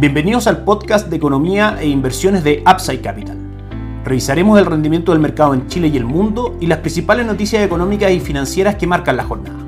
Bienvenidos al podcast de economía e inversiones de Upside Capital. Revisaremos el rendimiento del mercado en Chile y el mundo y las principales noticias económicas y financieras que marcan la jornada.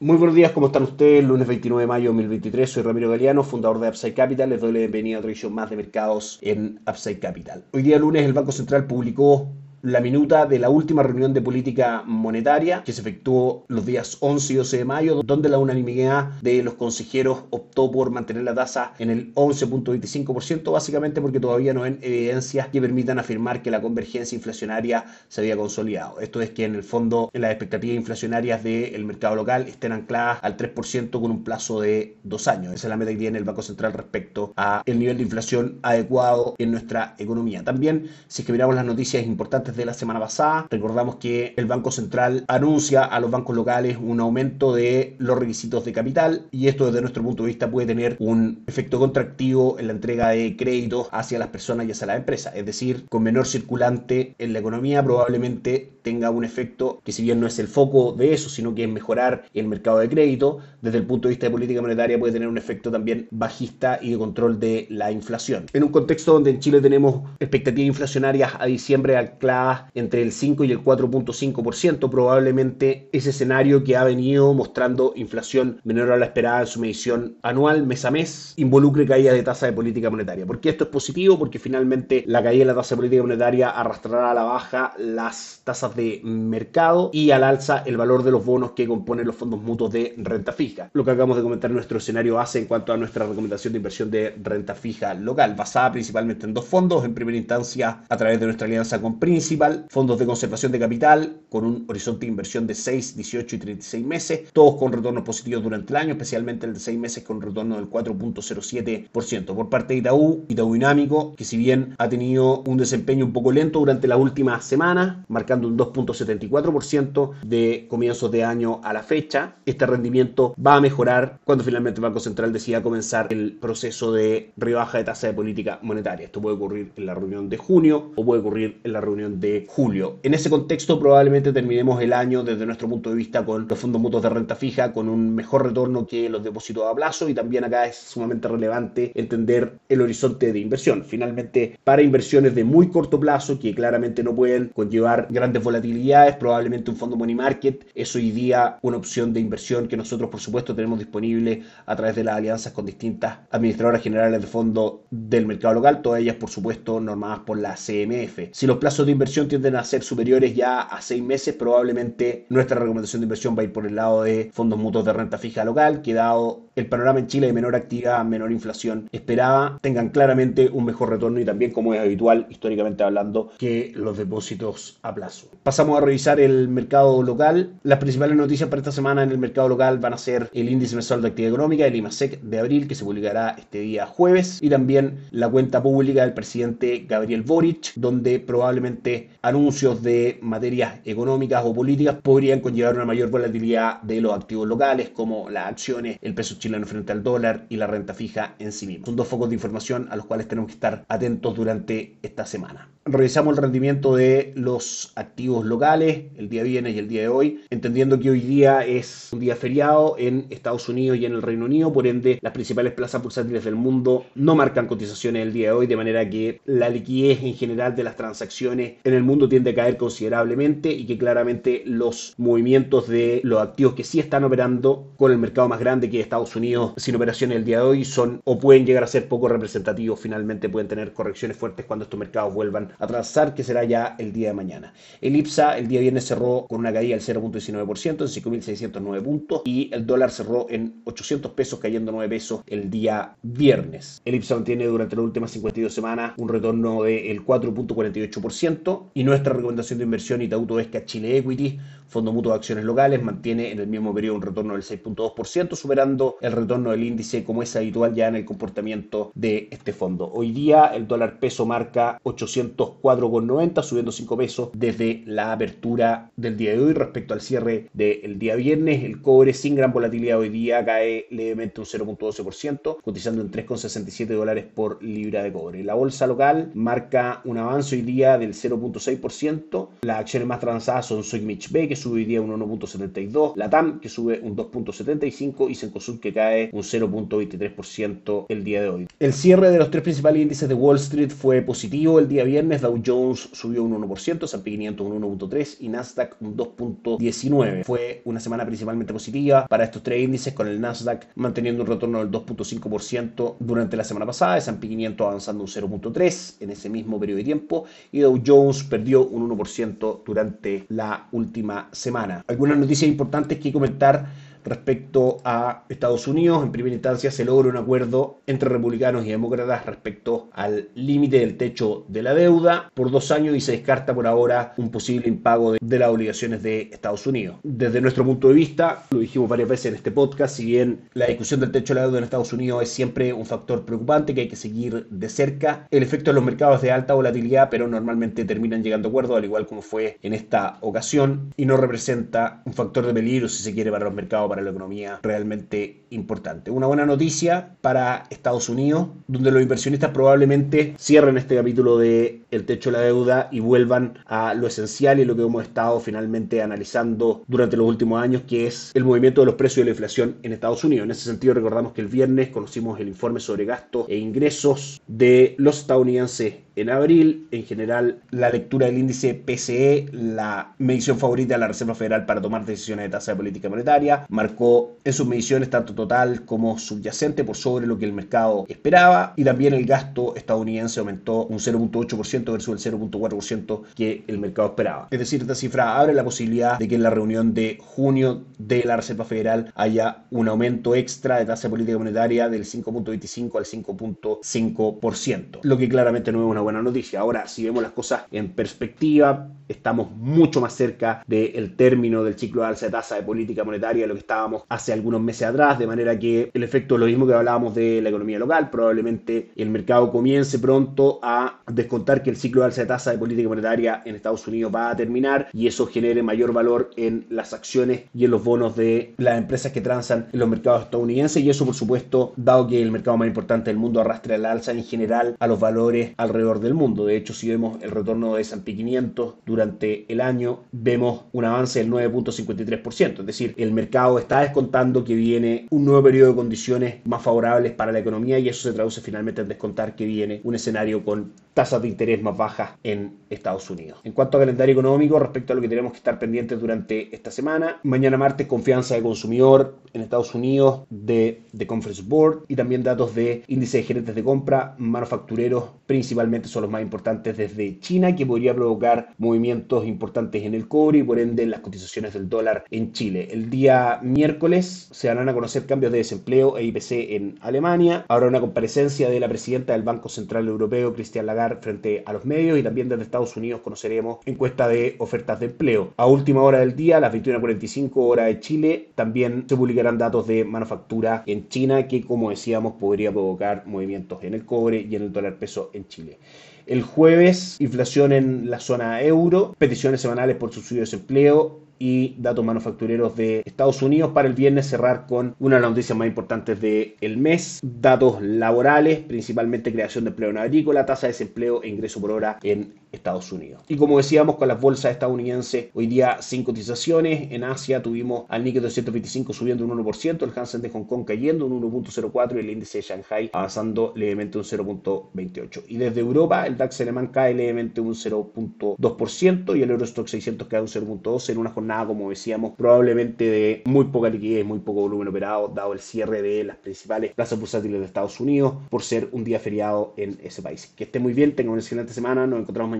Muy buenos días, ¿cómo están ustedes? Lunes 29 de mayo de 2023, soy Ramiro Galeano, fundador de Upside Capital. Les doy la bienvenida a otra edición más de mercados en Upside Capital. Hoy día lunes el Banco Central publicó la minuta de la última reunión de política monetaria que se efectuó los días 11 y 12 de mayo, donde la unanimidad de los consejeros optó por mantener la tasa en el 11.25%, básicamente porque todavía no hay evidencias que permitan afirmar que la convergencia inflacionaria se había consolidado. Esto es que en el fondo las expectativas inflacionarias del mercado local estén ancladas al 3% con un plazo de dos años. Esa es la meta que tiene el Banco Central respecto a el nivel de inflación adecuado en nuestra economía. También, si es que miramos las noticias importantes de la semana pasada. Recordamos que el Banco Central anuncia a los bancos locales un aumento de los requisitos de capital y esto desde nuestro punto de vista puede tener un efecto contractivo en la entrega de créditos hacia las personas y hacia las empresas. Es decir, con menor circulante en la economía probablemente tenga un efecto que si bien no es el foco de eso, sino que es mejorar el mercado de crédito, desde el punto de vista de política monetaria puede tener un efecto también bajista y de control de la inflación. En un contexto donde en Chile tenemos expectativas inflacionarias a diciembre ancladas entre el 5 y el 4.5%, probablemente ese escenario que ha venido mostrando inflación menor a la esperada en su medición anual, mes a mes, involucre caída de tasa de política monetaria. ¿Por qué esto es positivo? Porque finalmente la caída de la tasa de política monetaria arrastrará a la baja las tasas de mercado y al alza el valor de los bonos que componen los fondos mutuos de renta fija. Lo que acabamos de comentar en nuestro escenario base en cuanto a nuestra recomendación de inversión de renta fija local, basada principalmente en dos fondos. En primera instancia, a través de nuestra alianza con Principal fondos de conservación de capital con un horizonte de inversión de 6, 18 y 36 meses, todos con retornos positivos durante el año, especialmente el de 6 meses con retorno del 4.07%. Por parte de Itaú, Itaú Dinámico, que si bien ha tenido un desempeño un poco lento durante la última semana, marcando un 2.74% de comienzos de año a la fecha, este rendimiento va a mejorar cuando finalmente el Banco Central decida comenzar el proceso de rebaja de tasa de política monetaria. Esto puede ocurrir en la reunión de junio o puede ocurrir en la reunión de julio. En ese contexto probablemente terminemos el año desde nuestro punto de vista con los fondos mutuos de renta fija con un mejor retorno que los depósitos a plazo y también acá es sumamente relevante entender el horizonte de inversión. Finalmente, para inversiones de muy corto plazo que claramente no pueden conllevar grandes volatilidades, probablemente un fondo money market es hoy día una opción de inversión que nosotros por supuesto tenemos disponible a través de las alianzas con distintas administradoras generales de fondos del mercado local, todas ellas por supuesto normadas por la CMF. Si los plazos de inversión tienden a ser superiores ya a seis meses, probablemente nuestra recomendación de inversión va a ir por el lado de fondos mutuos de renta fija local, que dado el panorama en Chile de menor actividad, menor inflación esperaba, tengan claramente un mejor retorno y también, como es habitual históricamente hablando, que los depósitos a plazo. Pasamos a revisar el mercado local. Las principales noticias para esta semana en el mercado local van a ser el índice mensual de actividad económica, el IMASEC de abril, que se publicará este día jueves, y también la cuenta pública del presidente Gabriel Boric, donde probablemente anuncios de materias económicas o políticas podrían conllevar una mayor volatilidad de los activos locales, como las acciones, el peso chileno frente al dólar y la renta fija en sí mismo. Son dos focos de información a los cuales tenemos que estar atentos durante esta semana revisamos el rendimiento de los activos locales el día viernes y el día de hoy, entendiendo que hoy día es un día feriado en Estados Unidos y en el Reino Unido, por ende las principales plazas bursátiles del mundo no marcan cotizaciones el día de hoy, de manera que la liquidez en general de las transacciones en el mundo tiende a caer considerablemente y que claramente los movimientos de los activos que sí están operando con el mercado más grande que Estados Unidos sin operaciones el día de hoy son o pueden llegar a ser poco representativos, finalmente pueden tener correcciones fuertes cuando estos mercados vuelvan a transar, que será ya el día de mañana. El IPSA el día viernes cerró con una caída del 0.19% en 5.609 puntos y el dólar cerró en 800 pesos, cayendo 9 pesos el día viernes. El IPSA mantiene durante las últimas 52 semanas un retorno del 4.48% y nuestra recomendación de inversión Itauto Esca Chile Equity, fondo mutuo de acciones locales, mantiene en el mismo periodo un retorno del 6.2%, superando el retorno del índice como es habitual ya en el comportamiento de este fondo. Hoy día el dólar peso marca 800 204,90, subiendo 5 pesos desde la apertura del día de hoy respecto al cierre del día viernes. El cobre sin gran volatilidad hoy día cae levemente un 0.12%, cotizando en 3,67 dólares por libra de cobre. La bolsa local marca un avance hoy día del 0.6%. Las acciones más transadas son Soymich B, que sube hoy día un 1.72%, la TAM, que sube un 2.75% y Cencosud, que cae un 0.23% el día de hoy. El cierre de los tres principales índices de Wall Street fue positivo el día viernes. Dow Jones subió un 1%, S&P 500 un 1.3% y Nasdaq un 2.19%. Fue una semana principalmente positiva para estos tres índices, con el Nasdaq manteniendo un retorno del 2.5% durante la semana pasada, S&P 500 avanzando un 0.3% en ese mismo periodo de tiempo y Dow Jones perdió un 1% durante la última semana. Algunas noticias importantes que comentar respecto a Estados Unidos. En primera instancia se logra un acuerdo entre republicanos y demócratas respecto al límite del techo de la deuda por dos años y se descarta por ahora un posible impago de, las obligaciones de Estados Unidos. Desde nuestro punto de vista, lo dijimos varias veces en este podcast, si bien la discusión del techo de la deuda en Estados Unidos es siempre un factor preocupante que hay que seguir de cerca, el efecto en los mercados de alta volatilidad, pero normalmente terminan llegando a acuerdos, al igual como fue en esta ocasión, y no representa un factor de peligro si se quiere para los mercados para la economía realmente importante. Una buena noticia para Estados Unidos, donde los inversionistas probablemente cierren este capítulo de el techo de la deuda y vuelvan a lo esencial y lo que hemos estado finalmente analizando durante los últimos años, que es el movimiento de los precios y la inflación en Estados Unidos. En ese sentido, recordamos que el viernes conocimos el informe sobre gastos e ingresos de los estadounidenses en abril. En general, la lectura del índice PCE, la medición favorita de la Reserva Federal para tomar decisiones de tasa de política monetaria, marcó en sus mediciones tanto total como subyacente por sobre lo que el mercado esperaba y también el gasto estadounidense aumentó un 0.8% versus el 0.4% que el mercado esperaba. Es decir, esta cifra abre la posibilidad de que en la reunión de junio de la Reserva Federal haya un aumento extra de tasa de política monetaria del 5.25 al 5.5%, lo que claramente no es una buena buena noticia. Ahora, si vemos las cosas en perspectiva, estamos mucho más cerca del término del ciclo de alza de tasa de política monetaria de lo que estábamos hace algunos meses atrás, de manera que el efecto es lo mismo que hablábamos de la economía local. Probablemente el mercado comience pronto a descontar que el ciclo de alza de tasa de política monetaria en Estados Unidos va a terminar y eso genere mayor valor en las acciones y en los bonos de las empresas que transan en los mercados estadounidenses y eso por supuesto, dado que el mercado más importante del mundo arrastra el alza en general a los valores alrededor del mundo. De hecho, si vemos el retorno de S&P 500 durante el año, vemos un avance del 9.53%. Es decir, el mercado está descontando que viene un nuevo periodo de condiciones más favorables para la economía y eso se traduce finalmente en descontar que viene un escenario con tasas de interés más bajas en Estados Unidos. En cuanto a calendario económico, respecto a lo que tenemos que estar pendientes durante esta semana, mañana martes confianza de consumidor en Estados Unidos de, de Conference Board y también datos de índice de gerentes de compra manufactureros principalmente son los más importantes desde China, que podría provocar movimientos importantes en el cobre y por ende en las cotizaciones del dólar en Chile. El día miércoles se darán a conocer cambios de desempleo e IPC en Alemania. Habrá una comparecencia de la presidenta del Banco Central Europeo, Christian Lagarde, frente a los medios y también desde Estados Unidos conoceremos encuesta de ofertas de empleo. A última hora del día, a las 21.45 hora de Chile, también se publicarán datos de manufactura en China que, como decíamos, podría provocar movimientos en el cobre y en el dólar peso en Chile. El jueves, inflación en la zona euro, peticiones semanales por subsidio de desempleo y datos manufactureros de Estados Unidos para el viernes cerrar con una de las noticias más importantes del mes, datos laborales, principalmente creación de empleo en agrícola, tasa de desempleo e ingreso por hora en Estados Unidos. Y como decíamos con las bolsas estadounidenses, hoy día sin cotizaciones, en Asia tuvimos al Nikkei 225 subiendo un 1%, el Hansen de Hong Kong cayendo un 1.04 y el índice de Shanghai avanzando levemente un 0.28. Y desde Europa el DAX alemán cae levemente un 0.2% y el Eurostock 600 cae un 0.12 en una jornada, como decíamos, probablemente de muy poca liquidez, muy poco volumen operado, dado el cierre de las principales plazas bursátiles de Estados Unidos por ser un día feriado en ese país. Que esté muy bien, tengan una excelente semana, nos encontramos